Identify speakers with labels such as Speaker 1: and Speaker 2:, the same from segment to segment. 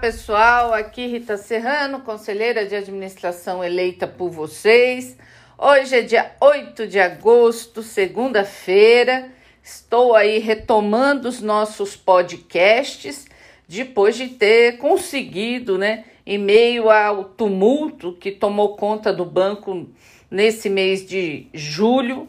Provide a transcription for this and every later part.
Speaker 1: pessoal, aqui Rita Serrano, conselheira de administração eleita por vocês. Hoje é dia 8 de agosto, segunda-feira. Estou aí retomando os nossos podcasts depois de ter conseguido, né, em meio ao tumulto que tomou conta do banco nesse mês de julho,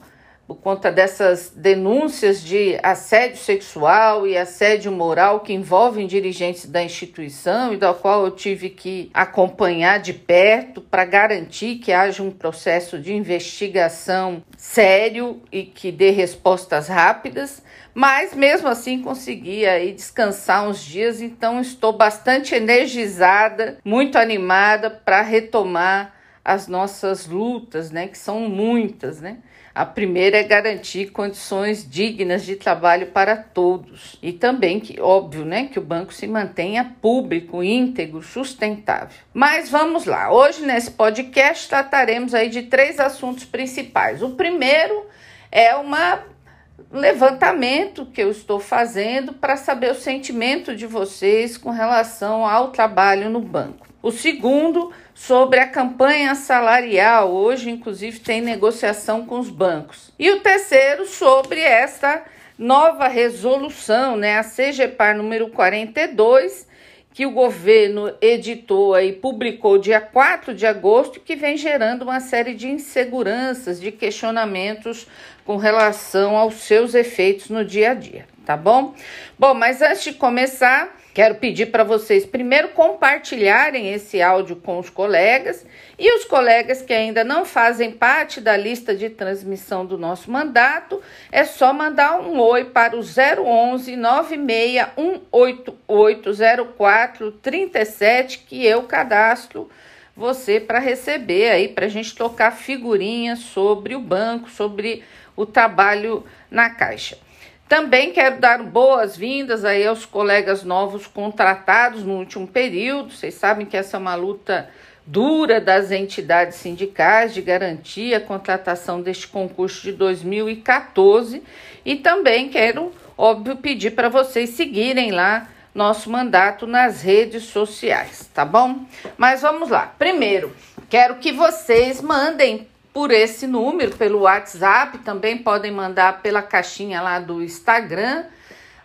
Speaker 1: por conta dessas denúncias de assédio sexual e assédio moral que envolvem dirigentes da instituição e da qual eu tive que acompanhar de perto para garantir que haja um processo de investigação sério e que dê respostas rápidas, mas mesmo assim consegui aí descansar uns dias, então estou bastante energizada, muito animada para retomar as nossas lutas, né, que são muitas, né? A primeira é garantir condições dignas de trabalho para todos e também que óbvio, né, que o banco se mantenha público, íntegro, sustentável. Mas vamos lá. Hoje nesse podcast trataremos aí de três assuntos principais. O primeiro é uma levantamento que eu estou fazendo para saber o sentimento de vocês com relação ao trabalho no banco. O segundo, sobre a campanha salarial. Hoje, inclusive, tem negociação com os bancos. E o terceiro, sobre essa nova resolução, né, a CGPAR número 42, que o governo editou e publicou dia 4 de agosto, que vem gerando uma série de inseguranças, de questionamentos com relação aos seus efeitos no dia a dia, tá bom? Bom, mas antes de começar, Quero pedir para vocês primeiro compartilharem esse áudio com os colegas e os colegas que ainda não fazem parte da lista de transmissão do nosso mandato, é só mandar um oi para o 011 9618804 37 que eu cadastro você para receber aí para a gente tocar figurinhas sobre o banco, sobre o trabalho na caixa. Também quero dar boas-vindas aí aos colegas novos contratados no último período. Vocês sabem que essa é uma luta dura das entidades sindicais de garantir a contratação deste concurso de 2014 e também quero, óbvio, pedir para vocês seguirem lá nosso mandato nas redes sociais, tá bom? Mas vamos lá. Primeiro, quero que vocês mandem por esse número, pelo WhatsApp, também podem mandar pela caixinha lá do Instagram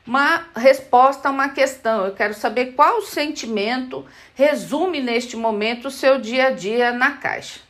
Speaker 1: uma resposta a uma questão. Eu quero saber qual sentimento resume neste momento o seu dia a dia na Caixa.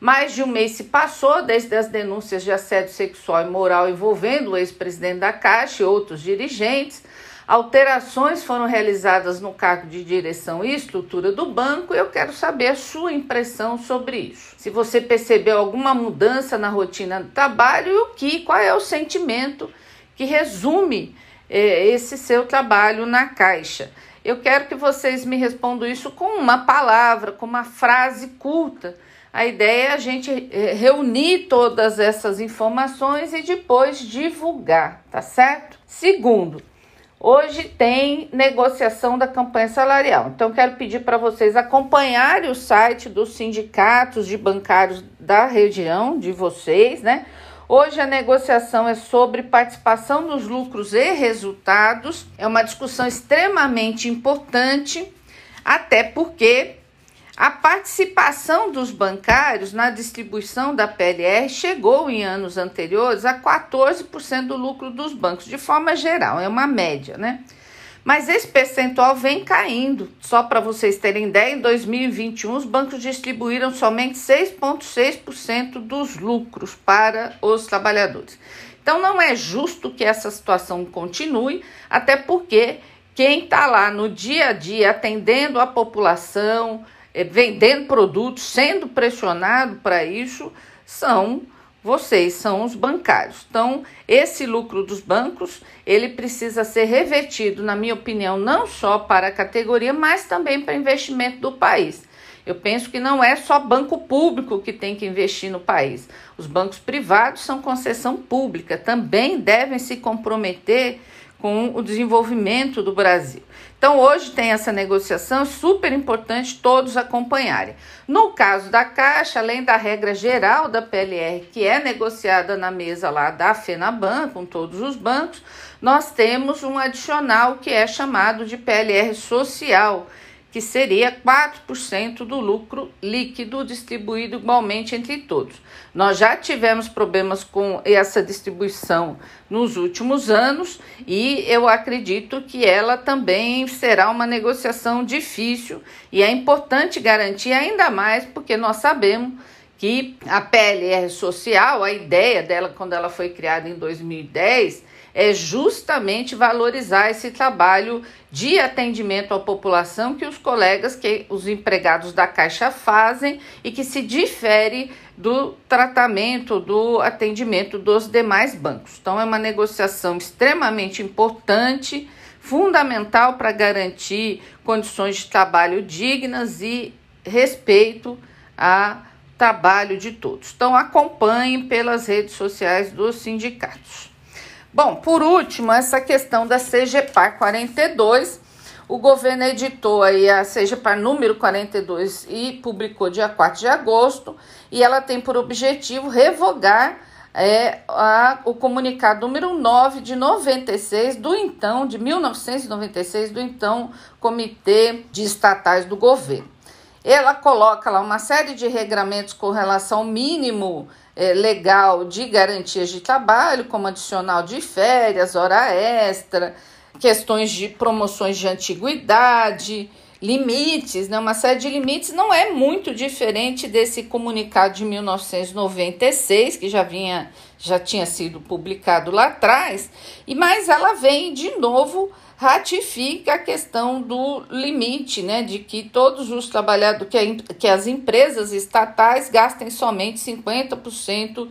Speaker 1: Mais de um mês se passou desde as denúncias de assédio sexual e moral envolvendo o ex-presidente da Caixa e outros dirigentes. Alterações foram realizadas no cargo de direção e estrutura do banco. Eu quero saber a sua impressão sobre isso. Se você percebeu alguma mudança na rotina do trabalho e o que, qual é o sentimento que resume eh, esse seu trabalho na Caixa. Eu quero que vocês me respondam isso com uma palavra, com uma frase curta. A ideia é a gente eh, reunir todas essas informações e depois divulgar, tá certo? Segundo, Hoje tem negociação da campanha salarial. Então, quero pedir para vocês acompanharem o site dos sindicatos de bancários da região de vocês, né? Hoje a negociação é sobre participação nos lucros e resultados. É uma discussão extremamente importante, até porque a participação dos bancários na distribuição da PLR chegou em anos anteriores a 14% do lucro dos bancos, de forma geral, é uma média, né? Mas esse percentual vem caindo. Só para vocês terem ideia, em 2021 os bancos distribuíram somente 6,6% dos lucros para os trabalhadores. Então não é justo que essa situação continue, até porque quem está lá no dia a dia atendendo a população, vendendo produtos, sendo pressionado para isso, são vocês, são os bancários. Então, esse lucro dos bancos, ele precisa ser revertido, na minha opinião, não só para a categoria, mas também para investimento do país. Eu penso que não é só banco público que tem que investir no país. Os bancos privados são concessão pública, também devem se comprometer com o desenvolvimento do Brasil. Então, hoje tem essa negociação, super importante todos acompanharem. No caso da Caixa, além da regra geral da PLR, que é negociada na mesa lá da FENABAN, com todos os bancos, nós temos um adicional que é chamado de PLR social, que seria 4% do lucro líquido distribuído igualmente entre todos. Nós já tivemos problemas com essa distribuição nos últimos anos e eu acredito que ela também será uma negociação difícil e é importante garantir ainda mais porque nós sabemos que a PLR social, a ideia dela quando ela foi criada em 2010, é justamente valorizar esse trabalho de atendimento à população que os colegas, que os empregados da Caixa fazem e que se difere do tratamento, do atendimento dos demais bancos. Então, é uma negociação extremamente importante, fundamental para garantir condições de trabalho dignas e respeito ao trabalho de todos. Então, acompanhem pelas redes sociais dos sindicatos. Bom, por último, essa questão da CGPAR 42. O governo editou aí a CGPAR número 42 e publicou dia 4 de agosto, e ela tem por objetivo revogar é, a, o comunicado número 9 de 96 do então, de 1996, do então Comitê de Estatais do Governo. Ela coloca lá uma série de regramentos com relação ao mínimo é, legal de garantias de trabalho, como adicional de férias, hora extra, questões de promoções de antiguidade, limites, né? uma série de limites, não é muito diferente desse comunicado de 1996, que já vinha, já tinha sido publicado lá atrás, e mas ela vem de novo ratifica a questão do limite, né, de que todos os trabalhadores, que, a, que as empresas estatais gastem somente 50%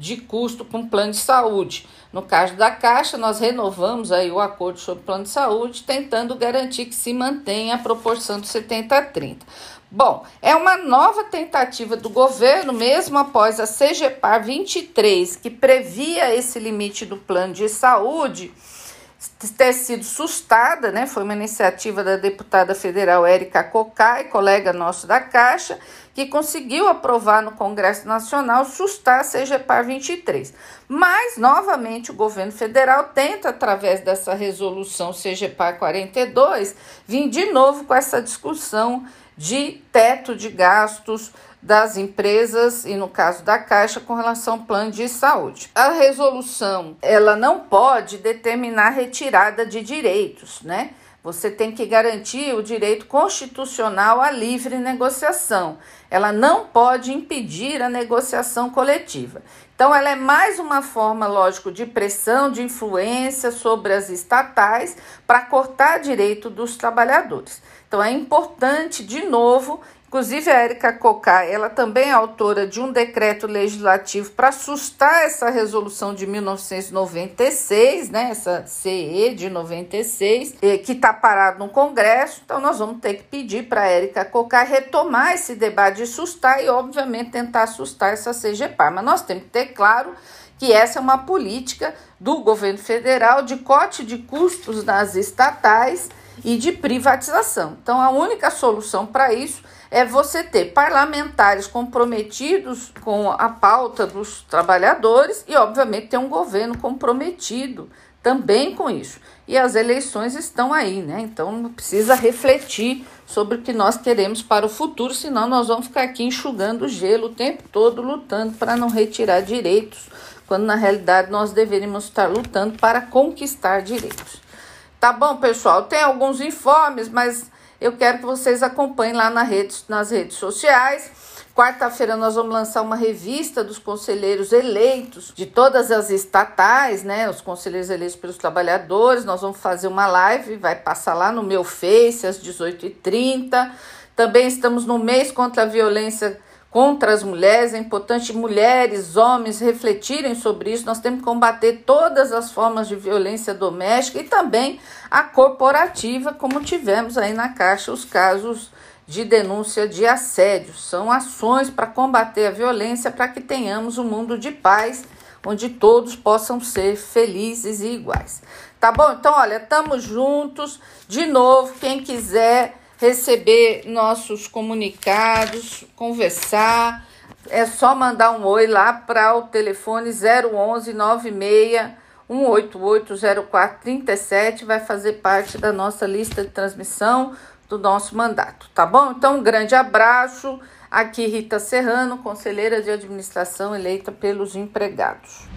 Speaker 1: de custo com plano de saúde. No caso da Caixa, nós renovamos aí o acordo sobre plano de saúde, tentando garantir que se mantenha a proporção de 70 a 30. Bom, é uma nova tentativa do governo, mesmo após a CGPAR 23, que previa esse limite do plano de saúde, ter sido sustada, né? Foi uma iniciativa da deputada federal Érica Cocai, colega nosso da Caixa, que conseguiu aprovar no Congresso Nacional sustar a CGPAR 23. Mas, novamente, o governo federal tenta, através dessa resolução CGPAR 42, vir de novo com essa discussão de teto de gastos das empresas e no caso da Caixa com relação ao plano de saúde. A resolução, ela não pode determinar retirada de direitos, né? Você tem que garantir o direito constitucional à livre negociação. Ela não pode impedir a negociação coletiva. Então, ela é mais uma forma, lógico, de pressão, de influência sobre as estatais para cortar direito dos trabalhadores. Então, é importante, de novo, Inclusive, a Érica Cocá, ela também é autora de um decreto legislativo para sustar essa resolução de 1996, né, essa CE de 96, que está parado no Congresso. Então, nós vamos ter que pedir para a Érica Cocá retomar esse debate de sustar e, obviamente, tentar sustar essa CGPAR. Mas nós temos que ter claro que essa é uma política do governo federal de corte de custos nas estatais e de privatização. Então, a única solução para isso é você ter parlamentares comprometidos com a pauta dos trabalhadores e, obviamente, ter um governo comprometido também com isso. E as eleições estão aí, né? Então precisa refletir sobre o que nós queremos para o futuro, senão nós vamos ficar aqui enxugando gelo o tempo todo, lutando para não retirar direitos, quando na realidade nós deveríamos estar lutando para conquistar direitos. Tá bom, pessoal? Tem alguns informes, mas eu quero que vocês acompanhem lá na rede, nas redes sociais. Quarta-feira nós vamos lançar uma revista dos conselheiros eleitos de todas as estatais, né? Os conselheiros eleitos pelos trabalhadores. Nós vamos fazer uma live, vai passar lá no meu Face às 18h30. Também estamos no mês contra a violência contra as mulheres. É importante mulheres, homens refletirem sobre isso. Nós temos que combater todas as formas de violência doméstica e também a corporativa, como tivemos aí na Caixa os casos de denúncia de assédio. São ações para combater a violência para que tenhamos um mundo de paz onde todos possam ser felizes e iguais. Tá bom? Então, olha, estamos juntos. De novo, quem quiser receber nossos comunicados, conversar, é só mandar um oi lá para o telefone 011 96 188 0437, vai fazer parte da nossa lista de transmissão do nosso mandato, tá bom? Então, um grande abraço. Aqui Rita Serrano, conselheira de administração eleita pelos empregados.